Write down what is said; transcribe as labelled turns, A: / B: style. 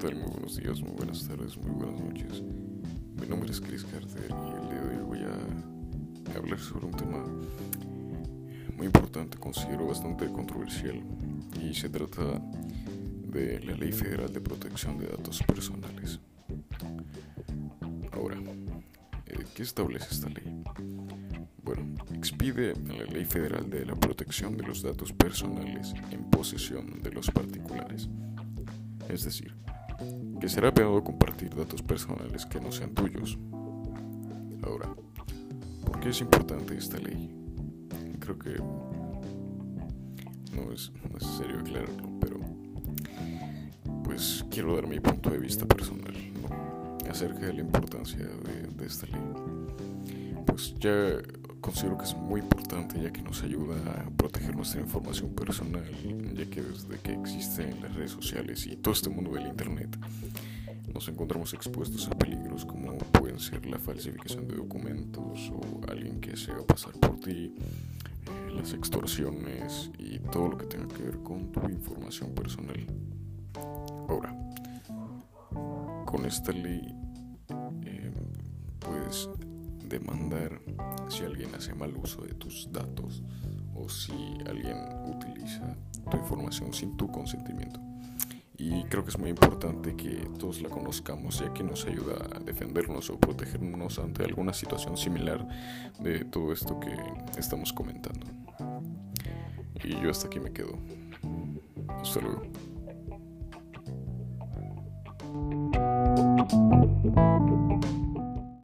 A: buenos días, muy buenas tardes, muy buenas noches. Mi nombre es Chris Carter y el día de hoy voy a hablar sobre un tema muy importante, considero bastante controversial, y se trata de la Ley Federal de Protección de Datos Personales. Ahora, eh, ¿qué establece esta ley? Bueno, expide la Ley Federal de la Protección de los Datos Personales en posesión de los particulares es decir, que será penado compartir datos personales que no sean tuyos. Ahora, ¿por qué es importante esta ley? Creo que no es necesario aclararlo, pero pues quiero dar mi punto de vista personal acerca de la importancia de, de esta ley. Pues ya considero que es muy importante ya que nos ayuda a proteger nuestra información personal, ya que desde que existen las redes sociales y todo este mundo del Internet, nos encontramos expuestos a peligros como pueden ser la falsificación de documentos o alguien que se haga pasar por ti, eh, las extorsiones y todo lo que tenga que ver con tu información personal. Ahora, con esta ley eh, puedes demandar si alguien hace mal uso de tus datos o si alguien utiliza tu información sin tu consentimiento. Y creo que es muy importante que todos la conozcamos ya que nos ayuda a defendernos o protegernos ante alguna situación similar de todo esto que estamos comentando. Y yo hasta aquí me quedo. Hasta luego.